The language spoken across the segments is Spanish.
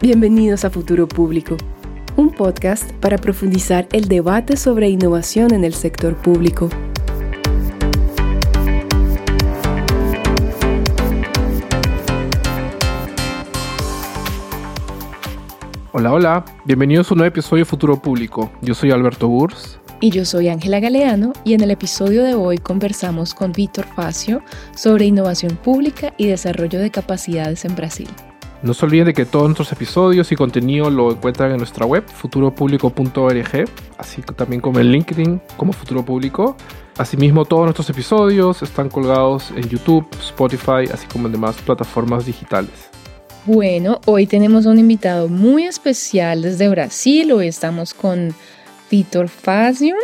Bienvenidos a Futuro Público, un podcast para profundizar el debate sobre innovación en el sector público. Hola, hola, bienvenidos a un nuevo episodio de Futuro Público. Yo soy Alberto Burs. Y yo soy Ángela Galeano y en el episodio de hoy conversamos con Víctor Facio sobre innovación pública y desarrollo de capacidades en Brasil. No se olviden de que todos nuestros episodios y contenido lo encuentran en nuestra web, futuropublico.org, así también como en LinkedIn como Futuro Público. Asimismo, todos nuestros episodios están colgados en YouTube, Spotify, así como en demás plataformas digitales. Bueno, hoy tenemos un invitado muy especial desde Brasil. Hoy estamos con Víctor Fazio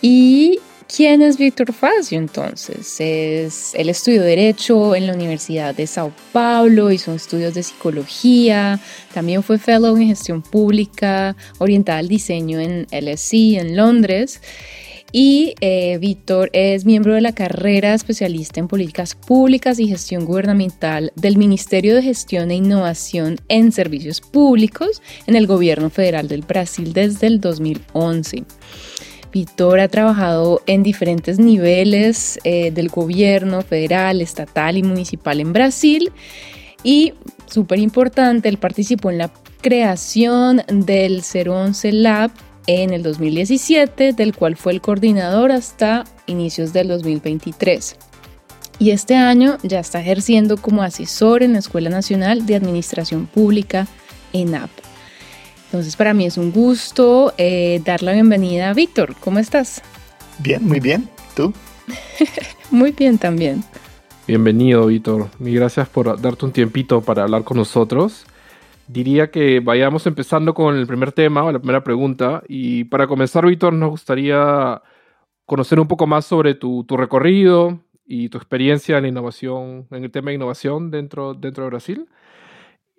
y ¿Quién es Víctor Facio entonces? Es, él estudió Derecho en la Universidad de Sao Paulo, hizo estudios de psicología, también fue fellow en gestión pública, orientada al diseño en LSE en Londres. Y eh, Víctor es miembro de la carrera especialista en políticas públicas y gestión gubernamental del Ministerio de Gestión e Innovación en Servicios Públicos en el Gobierno Federal del Brasil desde el 2011. Víctor ha trabajado en diferentes niveles eh, del gobierno federal, estatal y municipal en Brasil. Y, súper importante, él participó en la creación del 011 Lab en el 2017, del cual fue el coordinador hasta inicios del 2023. Y este año ya está ejerciendo como asesor en la Escuela Nacional de Administración Pública, ENAP. Entonces para mí es un gusto eh, dar la bienvenida a Víctor. ¿Cómo estás? Bien, muy bien. ¿Tú? muy bien también. Bienvenido, Víctor. Mil gracias por darte un tiempito para hablar con nosotros. Diría que vayamos empezando con el primer tema o la primera pregunta. Y para comenzar, Víctor, nos gustaría conocer un poco más sobre tu, recorrido y tu experiencia en la innovación, en el tema de innovación dentro, dentro de Brasil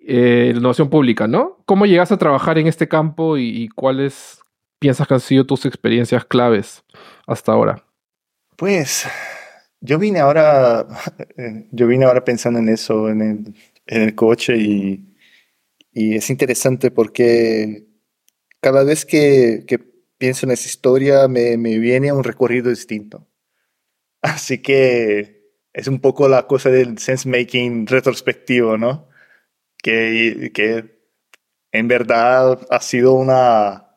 eh, innovación pública, ¿no? ¿Cómo llegas a trabajar en este campo y, cuáles piensas que han sido tus experiencias claves hasta ahora? Pues yo vine ahora, yo vine ahora pensando en eso, en el, coche y, es interesante porque cada vez que, pienso en esa historia me, me, viene un recorrido distinto. Así que es un poco la cosa del sense making retrospectivo, ¿no? Que, que en verdad ha sido una,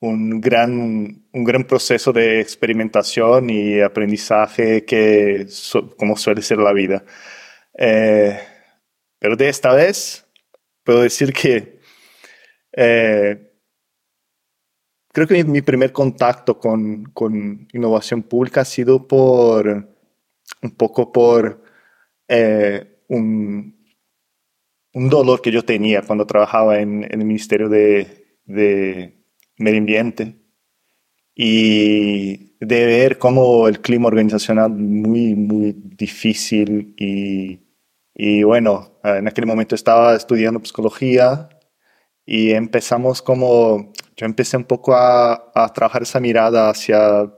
un, gran, un gran proceso de experimentación y aprendizaje que como suele ser la vida. Eh, pero de esta vez puedo decir que eh, creo que mi, primer contacto con, con, innovación pública ha sido por un poco por eh, un, un dolor que yo tenía cuando trabajaba en, el Ministerio de, Medio Ambiente y de ver cómo el clima organizacional muy, muy difícil y, bueno, en aquel momento estaba estudiando psicología y empezamos como, yo empecé un poco a, a trabajar esa mirada hacia,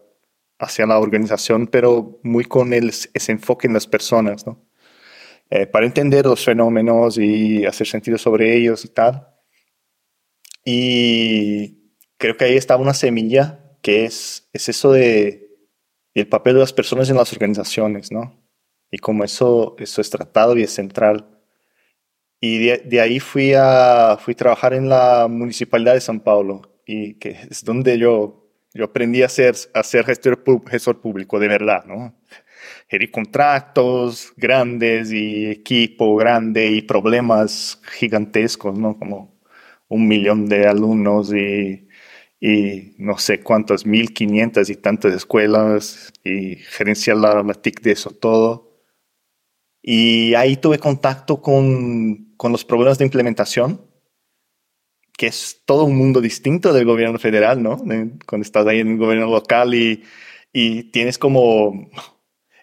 hacia la organización, pero muy con el, ese enfoque en las personas, ¿no? Eh, para entender los fenómenos y hacer sentido sobre ellos y tal. Y creo que ahí está una semilla que es, es eso de el papel de las personas en las organizaciones, ¿no? Y cómo eso, eso es tratado y es central. Y de, ahí fui a, fui a trabajar en la Municipalidad de San Paulo, y que es donde yo, yo aprendí a ser, a ser gestor, gestor público de verdad, ¿no? Gerir contratos grandes y equipo grande y problemas gigantescos, ¿no? Como un millón de alumnos y, no sé cuántas, mil quinientas y tantas escuelas y gerenciar la, la de eso todo. Y ahí tuve contacto con, con los problemas de implementación, que es todo un mundo distinto del gobierno federal, ¿no? Cuando estás ahí en el gobierno local y, y tienes como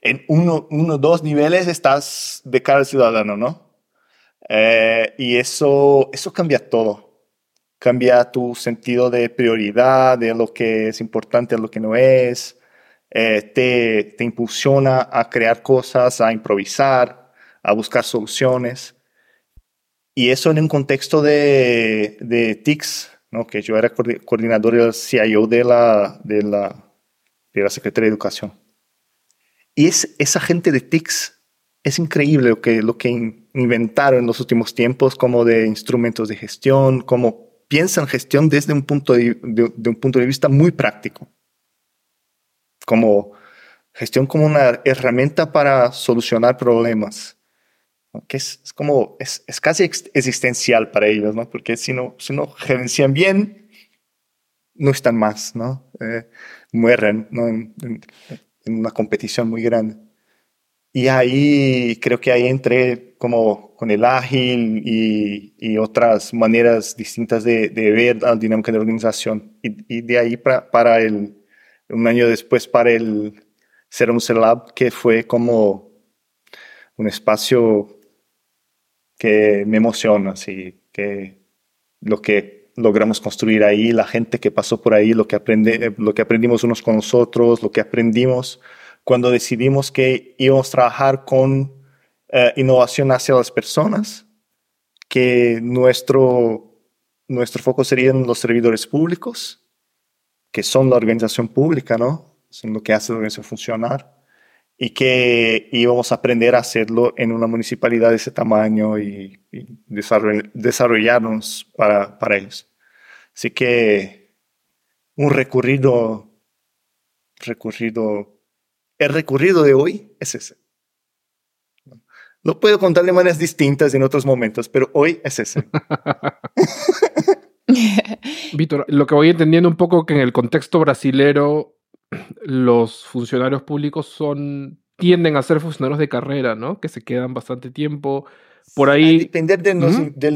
en uno, uno, dos niveles estás de cara al ciudadano, ¿no? Eh, y eso, eso cambia todo. Cambia tu sentido de prioridad, de lo que es importante, de lo que no es. Eh, te, te impulsiona a crear cosas, a improvisar, a buscar soluciones. Y eso en un contexto de, de TICS, ¿no? que yo era coordinador del CIO de la, de la, de la Secretaría de Educación. Y es, esa gente de TICS es increíble lo que, lo que inventaron en los últimos tiempos, como de instrumentos de gestión, como piensan gestión desde un punto de, de un punto de vista muy práctico. Como gestión como una herramienta para solucionar problemas que es, como, es, es, casi existencial para ellos, ¿no? Porque si no, si no gerencian bien, no están más, ¿no? Eh, mueren, ¿no? En, una competición muy grande. Y ahí creo que ahí entré como con el ágil y, y otras maneras distintas de, de, ver la dinámica de la organización. Y, y de ahí para, para, el, un año después para el Serum Lab, que fue como un espacio que me emociona, así que lo que logramos construir ahí, la gente que pasó por ahí, lo que, aprende, lo que aprendimos unos con nosotros, lo que aprendimos cuando decidimos que íbamos a trabajar con eh, innovación hacia las personas, que nuestro, nuestro foco serían los servidores públicos, que son la organización pública, ¿no? Son lo que hace la organización funcionar y que íbamos a aprender a hacerlo en una municipalidad de ese tamaño y, desarrollarnos para, para ellos. Así que un recorrido, recorrido, el recorrido de hoy es ese. Lo puedo contar de maneras distintas en otros momentos, pero hoy es ese. Víctor, lo que voy entendiendo un poco que en el contexto brasilero los funcionarios públicos son tienden a ser funcionarios de carrera, ¿no? Que se quedan bastante tiempo. Por ahí. Al depender del,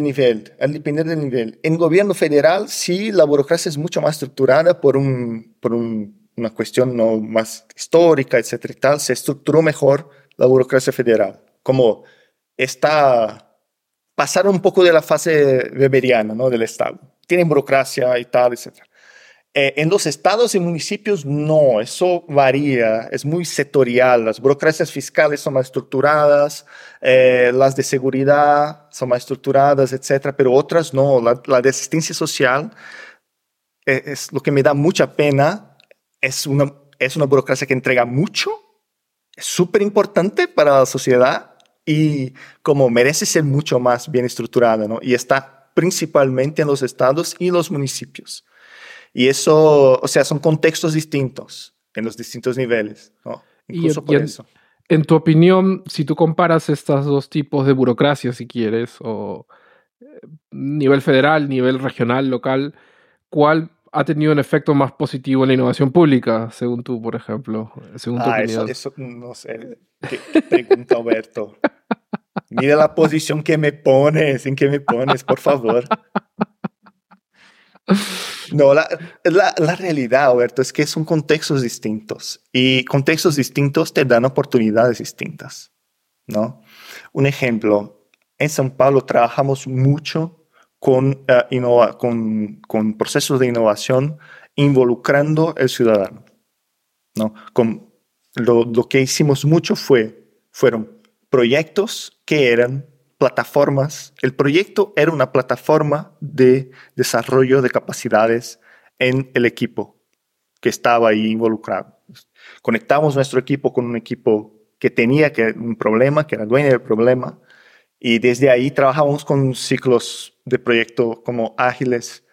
nivel. Al depender del nivel. En gobierno federal, sí, la burocracia es mucho más estructurada por, un, por una cuestión no más histórica, etcétera y tal. Se estructuró mejor la burocracia federal. Como está. Pasaron un poco de la fase weberiana, ¿no? Del Estado. Tienen burocracia y tal, etcétera. Eh, en los estados y municipios no, eso varía, es muy sectorial. Las burocracias fiscales son más estructuradas, eh, las de seguridad son más estructuradas, etcétera, pero otras no. La, de asistencia social eh, es, lo que me da mucha pena. Es una, es una burocracia que entrega mucho, es súper importante para la sociedad y como merece ser mucho más bien estructurada, ¿no? Y está principalmente en los estados y los municipios. Y eso, o sea, son contextos distintos en los distintos niveles, ¿no? Incluso por eso. En tu opinión, si tú comparas estos dos tipos de burocracia, si quieres, o eh, nivel federal, nivel regional, local, ¿cuál ha tenido un efecto más positivo en la innovación pública, según tú, por ejemplo? Según tu ah, opinión? Eso, eso, no sé. ¿Qué, pregunta, Alberto? Mira la posición que me pones, en que me pones, por favor. No, la, la, realidad, Alberto, es que son contextos distintos y contextos distintos te dan oportunidades distintas, ¿no? Un ejemplo, en San Paulo trabajamos mucho con, uh, con, con, procesos de innovación involucrando el ciudadano, ¿no? Con, lo, lo que hicimos mucho fue, fueron proyectos que eran plataformas. El proyecto era una plataforma de desarrollo de capacidades en el equipo que estaba ahí involucrado. Conectamos nuestro equipo con un equipo que tenía un problema, que era dueño del problema, y desde ahí trabajamos con ciclos de proyecto como ágiles,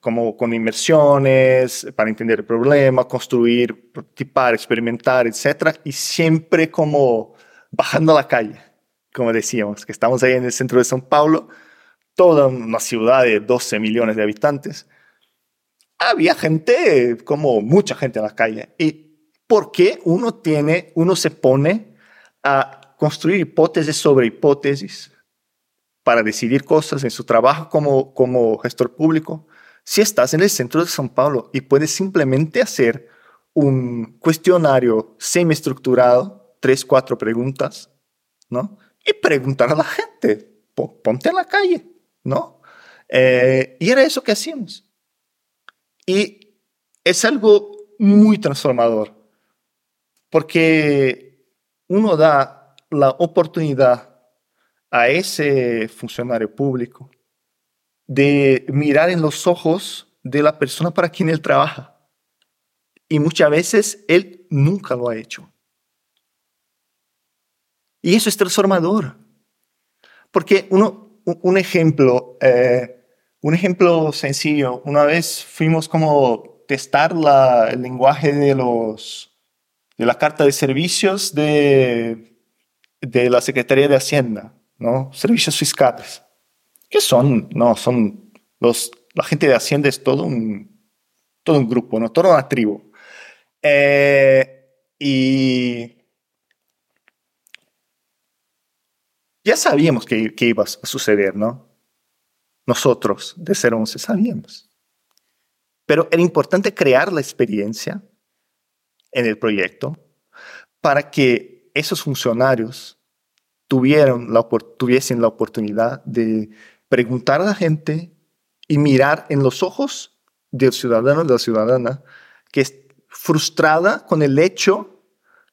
como con inmersiones para entender el problema, construir, prototipar, experimentar, etc. Y siempre como bajando a la calle como decíamos, que estamos ahí en el centro de São Paulo, toda una ciudad de 12 millones de habitantes. Había gente, como mucha gente en la calle. ¿Y por qué uno tiene, uno se pone a construir hipótesis sobre hipótesis para decidir cosas en su trabajo como, como gestor público? Si estás en el centro de São Paulo y puedes simplemente hacer un cuestionario semi-estructurado, tres, cuatro preguntas, ¿no? Y preguntar a la gente, ponte en la calle, ¿no? Eh, y era eso que hacíamos. Y es algo muy transformador, porque uno da la oportunidad a ese funcionario público de mirar en los ojos de la persona para quien él trabaja. Y muchas veces él nunca lo ha hecho. Y eso es transformador. Porque uno, un ejemplo, eh, un ejemplo sencillo, una vez fuimos como testar la, el lenguaje de, los, de la carta de servicios de, de la Secretaría de Hacienda, ¿no? Servicios fiscales. ¿Qué son? No, son los, la gente de Hacienda es todo un, todo un grupo, ¿no? Toda una tribu. Eh, y ya sabíamos que, que, iba a suceder, ¿no? Nosotros de 011 sabíamos. Pero era importante crear la experiencia en el proyecto para que esos funcionarios tuvieran la, tuviesen la oportunidad de preguntar a la gente y mirar en los ojos del ciudadano de la ciudadana que es frustrada con el hecho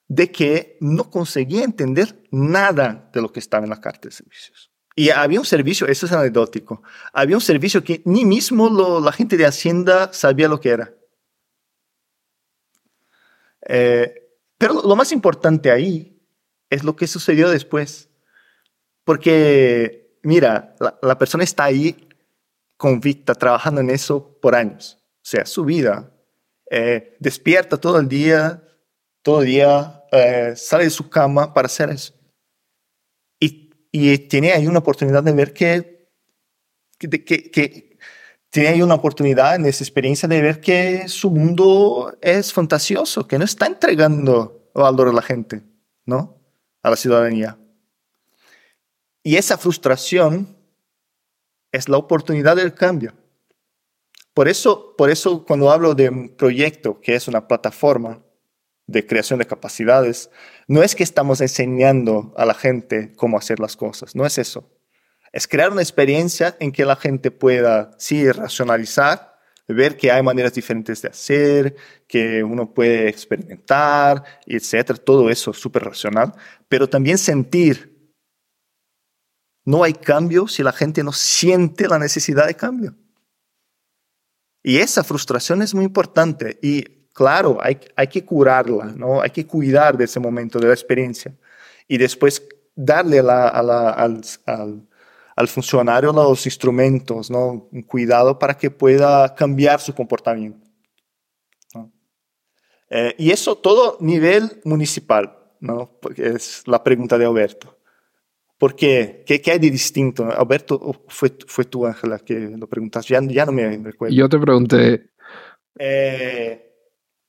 de que no conseguía entender nada de lo que estaba en la carta de servicios. Y había un servicio, eso es anecdótico, había un servicio que ni mismo la gente de Hacienda sabía lo que era. Eh, pero lo más importante ahí es lo que sucedió después. Porque mira, la, persona está ahí convicta, trabajando en eso por años. O sea, su vida. Eh, despierta todo el día, todo día, eh, sale de su cama para hacer eso. Y, tiene ahí una oportunidad de ver que, tiene ahí una oportunidad en esa experiencia de ver que su mundo es fantasioso, que no está entregando valor a la gente, ¿no? A la ciudadanía. Y esa frustración es la oportunidad del cambio. Por eso, por eso cuando hablo de un proyecto que es una plataforma de creación de capacidades, no es que estamos enseñando a la gente cómo hacer las cosas, no es eso. Es crear una experiencia en que la gente pueda, sí, racionalizar, ver que hay maneras diferentes de hacer, que uno puede experimentar, etcétera, todo eso es súper racional, pero también sentir no hay cambio si la gente no siente la necesidad de cambio. Y esa frustración es muy importante y claro, hay, hay que curarla, ¿no? Hay que cuidar de ese momento, de la experiencia y después darle al, al, funcionario los instrumentos, ¿no? Un cuidado para que pueda cambiar su comportamiento. Eh, y eso todo nivel municipal, ¿no? Porque es la pregunta de Alberto. ¿Por qué? ¿Qué, hay de distinto? Alberto, fue, fue tú, Ángela, que lo preguntaste. Ya, ya no me recuerdo. Yo te pregunté. Eh,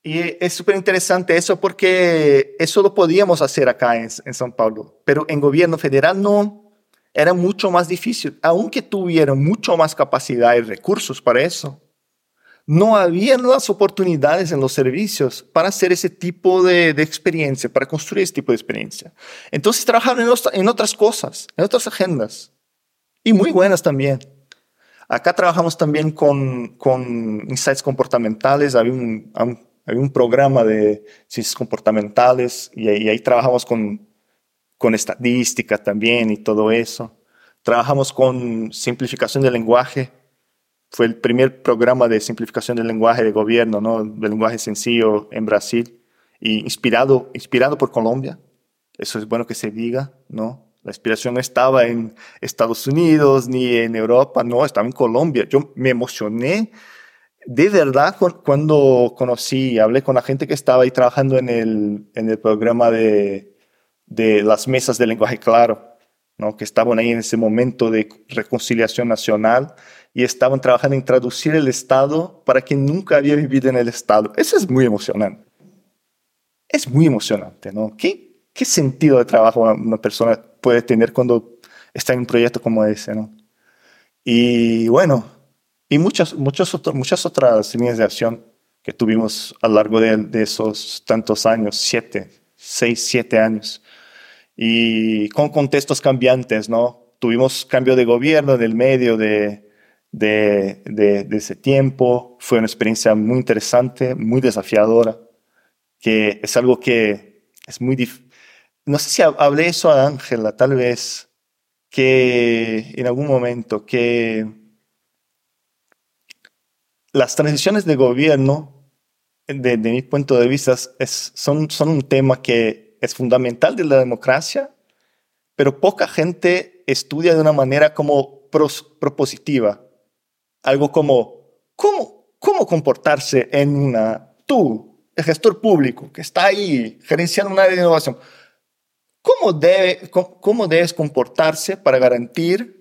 y es súper interesante eso porque eso lo podíamos hacer acá en, en São Paulo, pero en gobierno federal no. Era mucho más difícil, aunque tuvieran mucho más capacidad y recursos para eso no había las oportunidades en los servicios para hacer ese tipo de, experiencia, para construir ese tipo de experiencia. Entonces trabajaron en, otras cosas, en otras agendas, y muy buenas también. Acá trabajamos también con, con insights comportamentales, había un, un programa de ciencias comportamentales y ahí, ahí trabajamos con, con estadística también y todo eso. Trabajamos con simplificación del lenguaje, fue el primer programa de simplificación del lenguaje de gobierno, ¿no? del lenguaje sencillo en Brasil, y inspirado, inspirado por Colombia. Eso es bueno que se diga, ¿no? La inspiración no estaba en Estados Unidos ni en Europa, no, estaba en Colombia. Yo me emocioné de verdad cuando conocí, hablé con la gente que estaba ahí trabajando en el, en el programa de, de las mesas de lenguaje claro, ¿no? que estaban ahí en ese momento de reconciliación nacional y estaban trabajando en traducir el Estado para quien nunca había vivido en el Estado. Eso es muy emocionante. Es muy emocionante, ¿no? ¿Qué, qué sentido de trabajo una persona puede tener cuando está en un proyecto como ese, ¿no? Y bueno, y muchas, muchas, muchas otras líneas de acción que tuvimos a lo largo de, de esos tantos años, siete, seis, siete años, y con contextos cambiantes, ¿no? Tuvimos cambio de gobierno en el medio de, de, de, ese tiempo. Fue una experiencia muy interesante, muy desafiadora, que es algo que es muy difícil. No sé si hablé eso a Ángela, tal vez, que en algún momento que las transiciones de gobierno, desde mi punto de vista, es, son, un tema que es fundamental de la democracia, pero poca gente estudia de una manera como propositiva. Algo como, ¿cómo, cómo comportarse en una, tú, el gestor público que está ahí gerenciando una área de innovación, ¿cómo, debe, cómo, debes comportarse para garantir,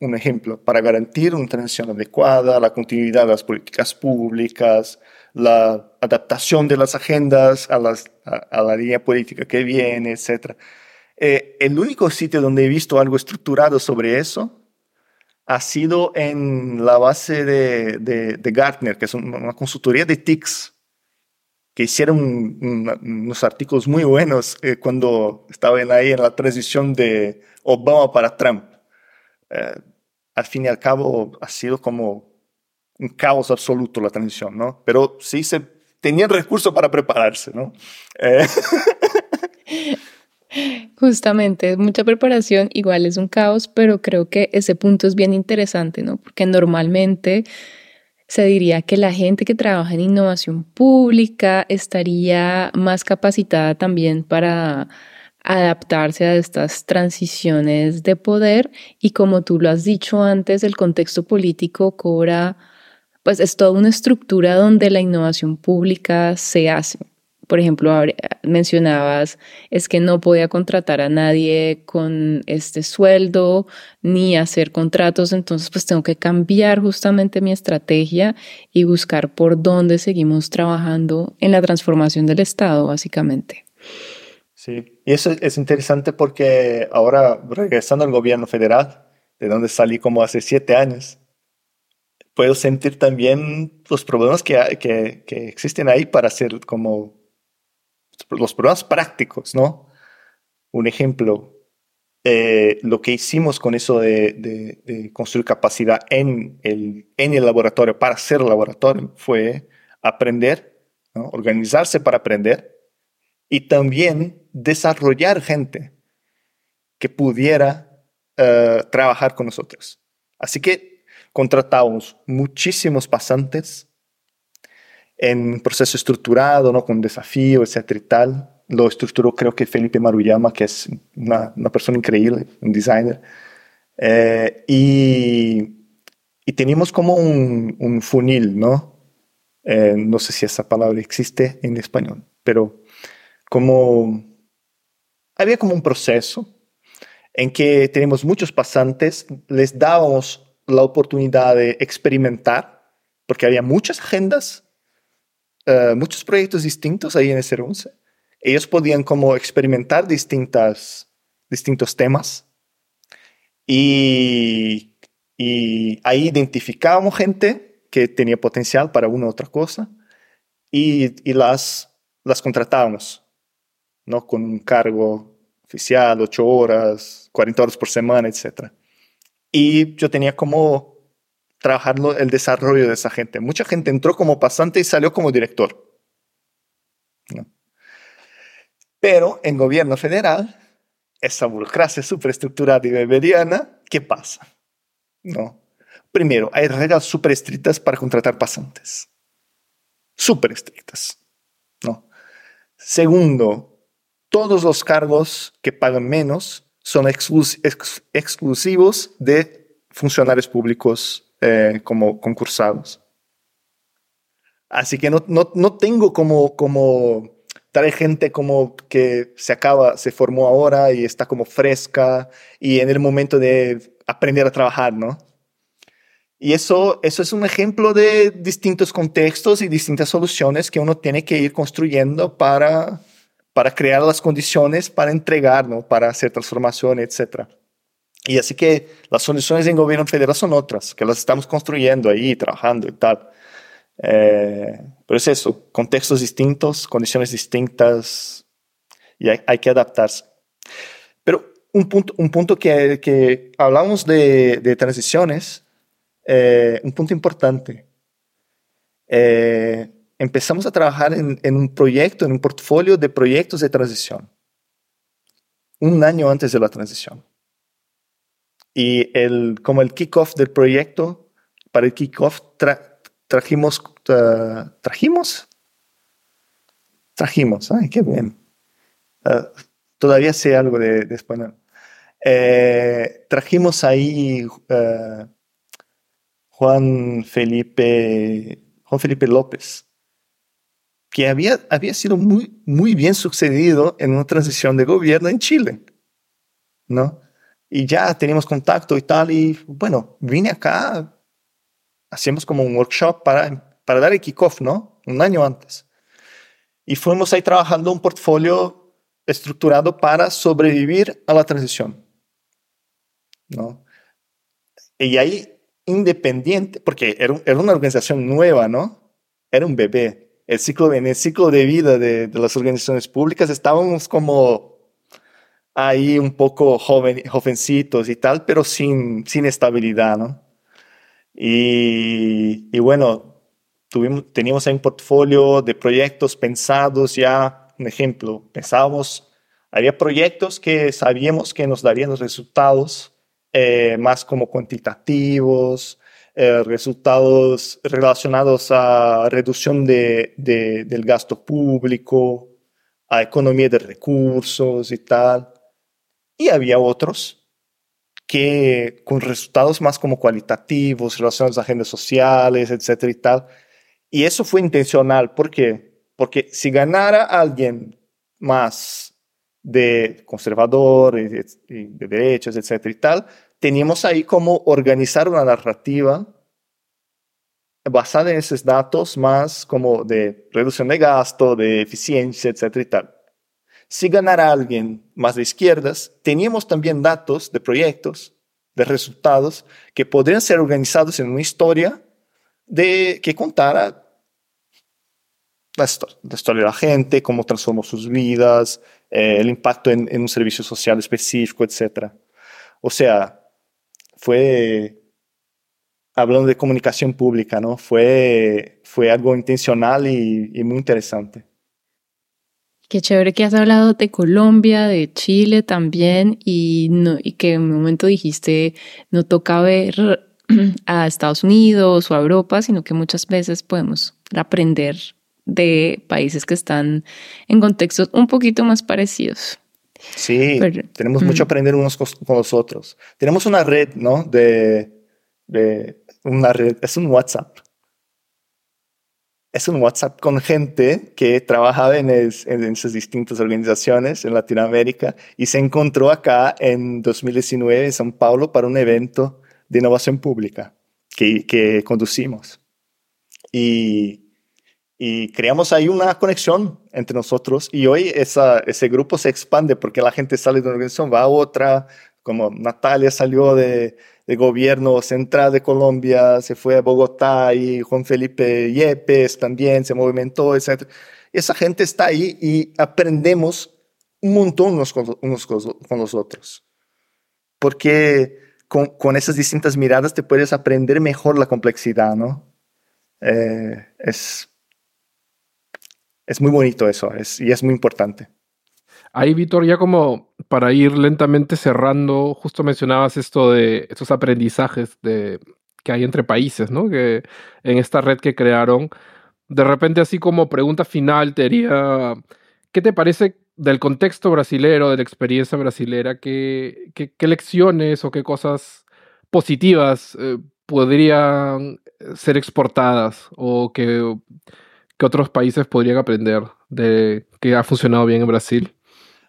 un ejemplo, para garantir una transición adecuada, la continuidad de las políticas públicas, la adaptación de las agendas a, las, a, la línea política que viene, etc. Eh, el único sitio donde he visto algo estructurado sobre eso ha sido en la base de, de, Gartner, que es una consultoría de TICs, que hicieron unos artículos muy buenos eh, cuando estaban ahí en la transición de Obama para Trump. Eh, al fin y al cabo ha sido como un caos absoluto la transición, ¿no? Pero sí se tenían recursos para prepararse, ¿no? Eh, Justamente, mucha preparación, igual es un caos, pero creo que ese punto es bien interesante, ¿no? Porque normalmente se diría que la gente que trabaja en innovación pública estaría más capacitada también para adaptarse a estas transiciones de poder y como tú lo has dicho antes, el contexto político cobra, pues es toda una estructura donde la innovación pública se hace por ejemplo, mencionabas, es que no podía contratar a nadie con este sueldo ni hacer contratos, entonces pues tengo que cambiar justamente mi estrategia y buscar por dónde seguimos trabajando en la transformación del Estado, básicamente. Y eso es interesante porque ahora, regresando al gobierno federal, de donde salí como hace siete años, puedo sentir también los problemas que existen ahí para hacer como los problemas prácticos, ¿no? Un ejemplo, eh, lo que hicimos con eso de, construir capacidad en el, en el laboratorio para ser laboratorio fue aprender, organizarse para aprender y también desarrollar gente que pudiera eh, trabajar con nosotros. Así que contratamos muchísimos pasantes en proceso estructurado, ¿no? con desafío, etcétera y tal. Lo estructuró creo que Felipe Maruyama, que es una, una persona increíble, un designer. Eh, y, y, teníamos como un, un funil, ¿no? Eh, no sé si esa palabra existe en español, pero como había como un proceso en que tenemos muchos pasantes, les dábamos la oportunidad de experimentar, porque había muchas agendas eh, muchos proyectos distintos ahí en ese 11. Ellos podían como experimentar distintas, distintos temas y, y ahí identificábamos gente que tenía potencial para una u otra cosa y, y las, las contratábamos, ¿no? Con un cargo oficial, 8 horas, 40 horas por semana, etc. Y yo tenía como trabajar el desarrollo de esa gente. Mucha gente entró como pasante y salió como director. Pero en gobierno federal, esa burocracia superestructurada y mediana, ¿qué pasa? No. Primero, hay reglas súper estrictas para contratar pasantes. Súper estrictas. ¿no? Segundo, todos los cargos que pagan menos son exclusivos de funcionarios públicos eh, como concursados. Así que no, no, no, tengo como, como traer gente como que se acaba, se formó ahora y está como fresca y en el momento de aprender a trabajar, ¿no? Y eso, eso es un ejemplo de distintos contextos y distintas soluciones que uno tiene que ir construyendo para, para crear las condiciones para entregar, ¿no? Para hacer transformación, etcétera. Y así que las soluciones en gobierno federal son otras, que las estamos construyendo ahí, trabajando y tal. Eh, pero es eso, contextos distintos, condiciones distintas, y hay, que adaptarse. Pero un punto, un punto que, que hablamos de, de transiciones, eh, un punto importante. Eh, empezamos a trabajar en, un proyecto, en un portfolio de proyectos de transición, un año antes de la transición. Y el, como el kickoff del proyecto, para el kickoff trajimos, uh, trajimos, trajimos, ay, qué bien. Uh, todavía sé algo de, español. Eh, trajimos ahí uh, Juan Felipe, Juan Felipe López, que había, había sido muy, muy bien sucedido en una transición de gobierno en Chile, ¿no? Y ya teníamos contacto y tal, y bueno, vine acá, hacíamos como un workshop para, para dar el kickoff, ¿no? Un año antes. Y fuimos ahí trabajando un portfolio estructurado para sobrevivir a la transición, ¿no? Y ahí, independiente, porque era, era una organización nueva, ¿no? Era un bebé, el ciclo, en el ciclo de vida de, las organizaciones públicas estábamos como ahí un poco joven, jovencitos y tal, pero sin, sin estabilidad, ¿no? Y, y bueno, tuvimos, teníamos un portfolio de proyectos pensados ya, un ejemplo, pensábamos, había proyectos que sabíamos que nos darían los resultados eh, más como cuantitativos, eh, resultados relacionados a reducción de, del gasto público, a economía de recursos y tal. Y había otros que con resultados más como cualitativos, relacionados a agendas sociales, etcétera y tal. Y eso fue intencional. ¿Por qué? Porque si ganara alguien más de conservador y de, de derechos, etcétera y tal, teníamos ahí como organizar una narrativa basada en esos datos más como de reducción de gasto, de eficiencia, etcétera y tal. Si ganara alguien más de izquierdas, teníamos también datos de proyectos, de resultados que podrían ser organizados en una historia de que contara la, historia de la gente, cómo transformó sus vidas, eh, el impacto en, en un servicio social específico, etc. O sea, fue, hablando de comunicación pública, ¿no? Fue, fue algo intencional y, muy interesante. Qué chévere que has hablado de Colombia, de Chile también, y, no, y que en un momento dijiste, no toca ver a Estados Unidos o a Europa, sino que muchas veces podemos aprender de países que están en contextos un poquito más parecidos. Sí, tenemos mucho a aprender unos con los otros. Tenemos una red, ¿no? De, de una red, es un WhatsApp. Es un WhatsApp con gente que trabajaba en, en esas distintas organizaciones en Latinoamérica y se encontró acá en 2019 en São Paulo para un evento de innovación pública que, que conducimos. Y y creamos ahí una conexión entre nosotros y hoy ese grupo se expande porque la gente sale de una organización, va a otra, como Natalia salió de, de gobierno central de Colombia, se fue a Bogotá y Juan Felipe Yepes también se movimentó, etc. esa gente está ahí y aprendemos un montón unos con, unos con los otros. Porque con, con, esas distintas miradas te puedes aprender mejor la complejidad, ¿no? Eh, es es muy bonito eso es, y es muy importante. Ahí, Víctor, ya como para ir lentamente cerrando, justo mencionabas esto de estos aprendizajes de, que hay entre países, ¿no? Que en esta red que crearon, de repente así como pregunta final te ¿qué te parece del contexto brasilero, de la experiencia brasilera? ¿Qué, qué, lecciones o qué cosas positivas eh, podrían ser exportadas o que ¿Qué otros países podrían aprender de que ha funcionado bien en Brasil?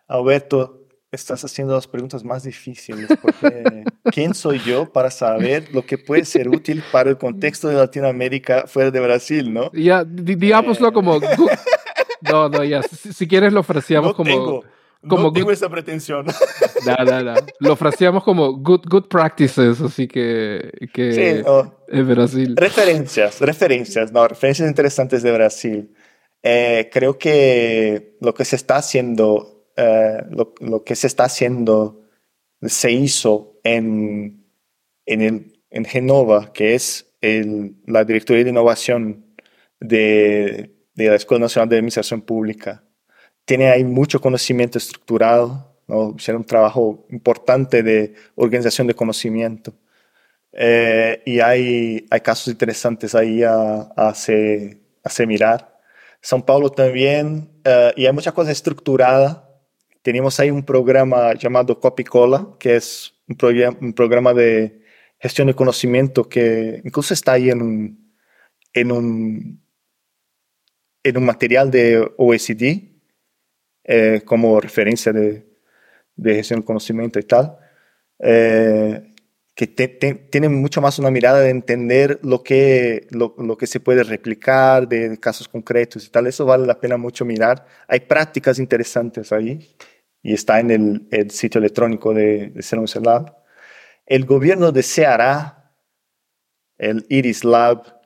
Alberto, estás haciendo las preguntas más difíciles porque ¿quién soy yo para saber lo que puede ser útil para el contexto de Latinoamérica fuera de Brasil, no? Ya, digámoslo eh. como... No, no, ya, si, quieres lo ofrecíamos como... Como no tengo esa pretensión. No, no, Lo fraseamos como good, good practices, así que, que sí, en Brasil. Referencias, referencias, no, referencias interesantes de Brasil. Eh, creo que lo que se está haciendo, eh, lo, lo, que se está haciendo, se hizo en, en, el, en Genova, que es el, la Directoría de Innovación de, de la Escuela Nacional de Administración Pública tiene ahí mucho conocimiento estructurado, ¿no? Hicieron un trabajo importante de organización de conocimiento. Eh, y hay, hay casos interesantes ahí a, a, hacer, a mirar. São Paulo también, uh, y hay mucha cosa estructurada. Tenemos ahí un programa llamado Copicola, que es un, un, programa de gestión de conocimiento que incluso está ahí en un, en un, en un material de OECD eh, como referencia de, de, gestión de conocimiento y tal. Eh, que te, te, tienen mucho más una mirada de entender lo que, lo, lo, que se puede replicar de casos concretos y tal. Eso vale la pena mucho mirar. Hay prácticas interesantes ahí y está en el, el sitio electrónico de, de Serum Lab. El gobierno de Ceará, el Iris Lab,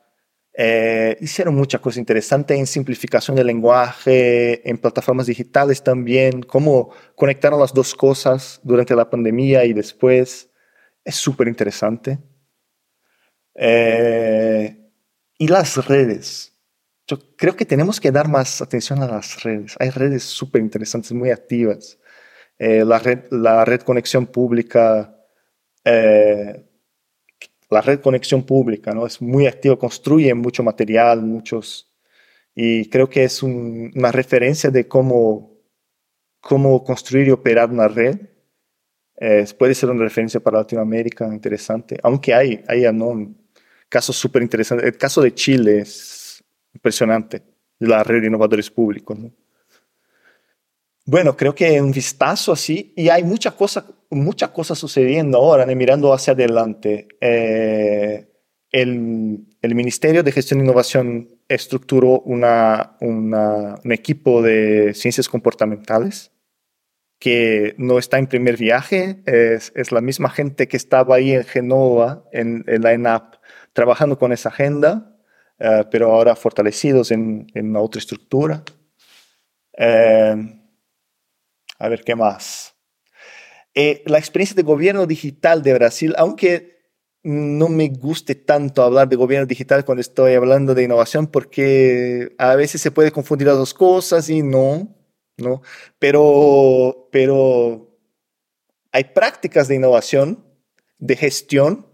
eh, hicieron muchas cosas interesantes en simplificación del lenguaje, en plataformas digitales también, cómo conectaron las dos cosas durante la pandemia y después es súper interesante. Eh, y las redes. Yo creo que tenemos que dar más atención a las redes. Hay redes súper interesantes, muy activas. Eh, la, red, conexión pública, la red conexión pública, ¿no? Es muy activa, construye mucho material, muchos, y creo que es un, una referencia de cómo, cómo construir y operar una red puede ser una referencia para Latinoamérica interesante, aunque hay, hay ¿no? casos súper interesantes. El caso de Chile es impresionante, la red de innovadores públicos. ¿no? Bueno, creo que un vistazo así, y hay muchas cosas mucha cosa sucediendo ahora, mirando hacia adelante. Eh, el, el, Ministerio de Gestión e Innovación estructuró una, un equipo de ciencias comportamentales que no está en primer viaje, es, es, la misma gente que estaba ahí en Genova, en, en la ENAP, trabajando con esa agenda, uh, pero ahora fortalecidos en, en otra estructura. Uh, a ver, ¿qué más? Eh, la experiencia de gobierno digital de Brasil, aunque no me guste tanto hablar de gobierno digital cuando estoy hablando de innovación, porque a veces se puede confundir las dos cosas y no, ¿no? Pero, pero hay prácticas de innovación, de gestión,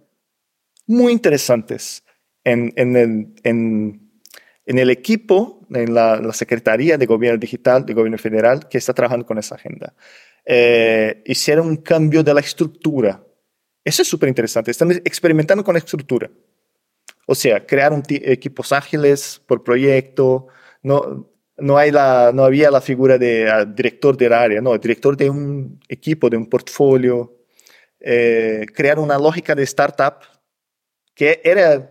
muy interesantes en, en, el, en, en el, equipo, en la, la, Secretaría de Gobierno Digital de Gobierno Federal que está trabajando con esa agenda. Eh, hicieron un cambio de la estructura. Eso es súper interesante. Están experimentando con la estructura. O sea, crearon equipos ágiles por proyecto. No, no, hay la, no había la figura de uh, director del área, no, director de un equipo, de un portfolio. Eh, crear una lógica de startup que era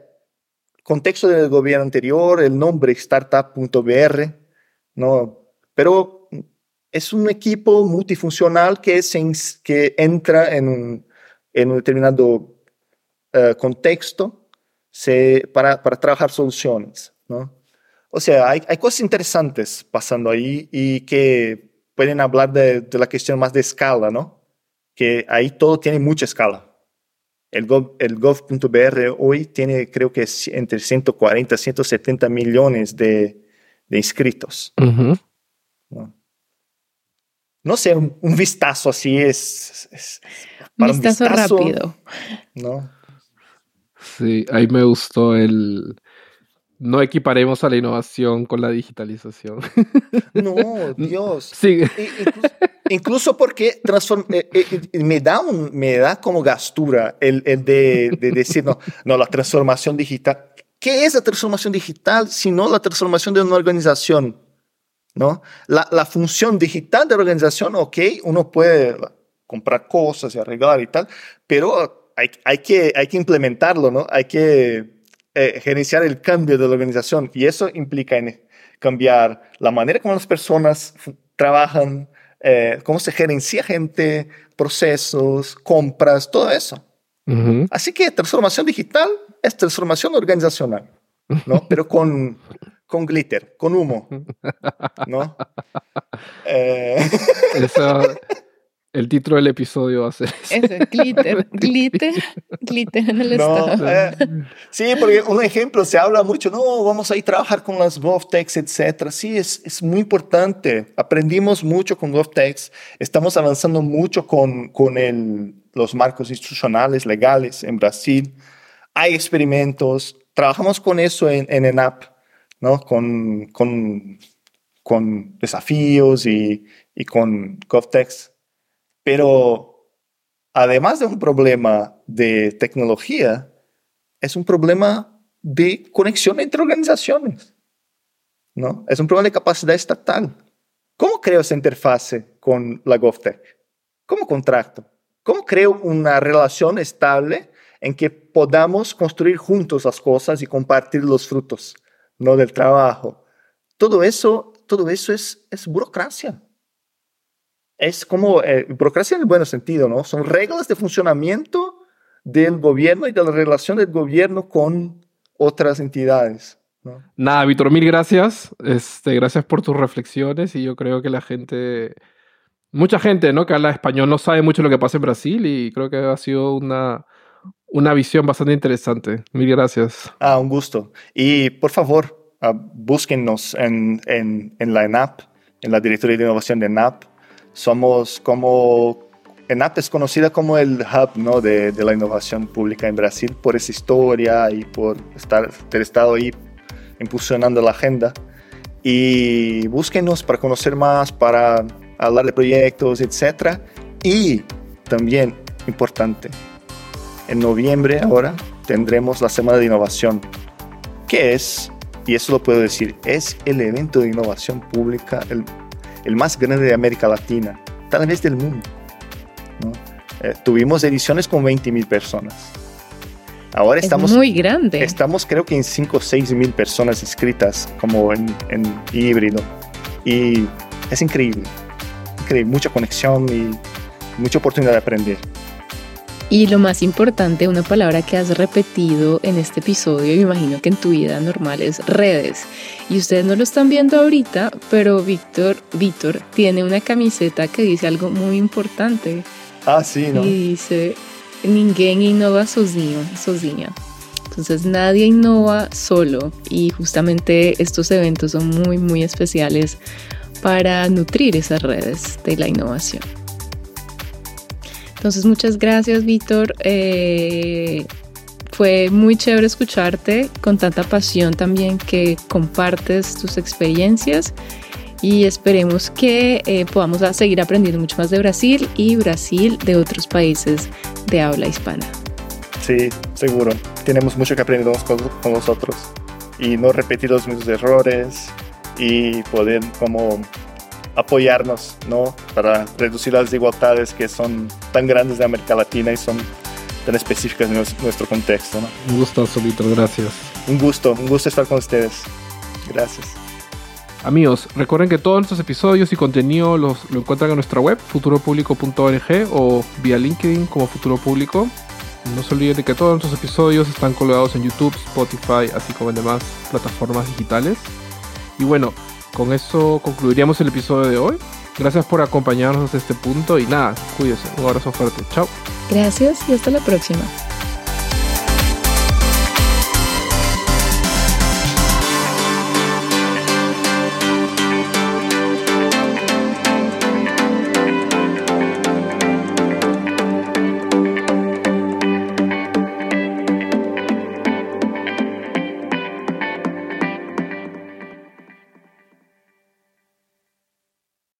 contexto del gobierno anterior, el nombre startup.br, ¿no? pero es un equipo multifuncional que, es, que entra en un, en un determinado uh, contexto se, para, para trabajar soluciones. ¿no? O sea, hay, hay, cosas interesantes pasando ahí y que pueden hablar de, de, la cuestión más de escala, ¿no? Que ahí todo tiene mucha escala. El, gov, el gov.br hoy tiene, creo que entre 140 y 170 millones de, de inscritos. Uh -huh. ¿no? No sé, un, un, vistazo así es. es para vistazo, un vistazo rápido. ¿no? Sí, ahí me gustó el no equiparemos a la innovación con la digitalización. No, Dios. Sí. Incluso, incluso porque transform, eh, eh, me, da un, me da como gastura el, el de, de, decir, no, no, la transformación digital. ¿Qué es la transformación digital si no la transformación de una organización? ¿No? La, la función digital de la organización, ok, uno puede comprar cosas y arreglar y tal, pero hay, hay, que, hay que implementarlo, ¿no? Hay que eh, gerenciar el cambio de la organización y eso implica en cambiar la manera como las personas trabajan, eh, cómo se gerencia gente, procesos, compras, todo eso. Uh -huh. Así que transformación digital es transformación organizacional, ¿no? Pero con, con glitter, con humo, ¿no? eh... Eso El título del episodio va a ser Ese, glitter, glitter, glitter en el No, estado. eh, sí, porque un ejemplo, se habla mucho, no, vamos a ir a trabajar con las GovTechs, etcétera. Sí, es, es muy importante. Aprendimos mucho con GovTechs, estamos avanzando mucho con, con el, los marcos institucionales, legales en Brasil. Hay experimentos, trabajamos con eso en, en ENAP, ¿no? Con, con, con desafíos y, y con GovTechs. Pero además de un problema de tecnología, es un problema de conexión entre organizaciones. ¿no? Es un problema de capacidad estatal. ¿Cómo creo esa interfase con la GovTech? ¿Cómo contrato? ¿Cómo creo una relación estable en que podamos construir juntos las cosas y compartir los frutos ¿no? del trabajo? Todo eso, todo eso es, es burocracia es como eh, burocracia en el buen sentido, ¿no? Son reglas de funcionamiento del gobierno y de la relación del gobierno con otras entidades. ¿no? Nada, Víctor, mil gracias. Este, gracias por tus reflexiones y yo creo que la gente, mucha gente, ¿no? Que habla español no sabe mucho lo que pasa en Brasil y creo que ha sido una, una visión bastante interesante. Mil gracias. Ah, un gusto. Y por favor, uh, en, en, en la ENAP, en la Directoría de Innovación de ENAP somos como, ENAP es conocida como el hub ¿no? de, de, la innovación pública en Brasil por esa historia y por estar, ter estado ahí impulsionando la agenda. Y búsquenos para conocer más, para hablar de proyectos, etc. Y también, importante, en noviembre ahora tendremos la Semana de Innovación, que es, y eso lo puedo decir, es el evento de innovación pública, el el más grande de América Latina, tal vez del mundo. ¿no? Eh, tuvimos ediciones con 20 mil personas. Ahora es estamos... muy grande. Estamos creo que en 5 o 6 mil personas inscritas como en, en, híbrido. Y es increíble. Increíble. Mucha conexión y mucha oportunidad de aprender. Y lo más importante, una palabra que has repetido en este episodio, y me imagino que en tu vida normal, es redes. Y ustedes no lo están viendo ahorita, pero Víctor, Víctor tiene una camiseta que dice algo muy importante. Ah, sí, ¿no? Y dice, ninguém innova sozinho, sozinha. Entonces nadie innova solo y justamente estos eventos son muy, muy especiales para nutrir esas redes de la innovación. Entonces, muchas gracias, Víctor. Eh, fue muy chévere escucharte con tanta pasión también que compartes tus experiencias y esperemos que eh, podamos seguir aprendiendo mucho más de Brasil y Brasil de otros países de habla hispana. Sí, seguro. Tenemos mucho que aprender con, con nosotros y no repetir los mismos errores y poder como apoyarnos, ¿no? Para reducir las desigualdades que son tan grandes de América Latina y son tan específicas en nuestro contexto, ¿no? Un gusto, Solito, gracias. Un gusto, un gusto estar con ustedes. Gracias. Amigos, recuerden que todos nuestros episodios y contenido los, lo encuentran en nuestra web, futuropublico.org o vía LinkedIn como Futuro Público. No se olviden de que todos nuestros episodios están colgados en YouTube, Spotify, así como en demás plataformas digitales. Y bueno, con eso concluiríamos el episodio de hoy. Gracias por acompañarnos hasta este punto y nada, cuídense. Un abrazo fuerte. Chao. Gracias y hasta la próxima.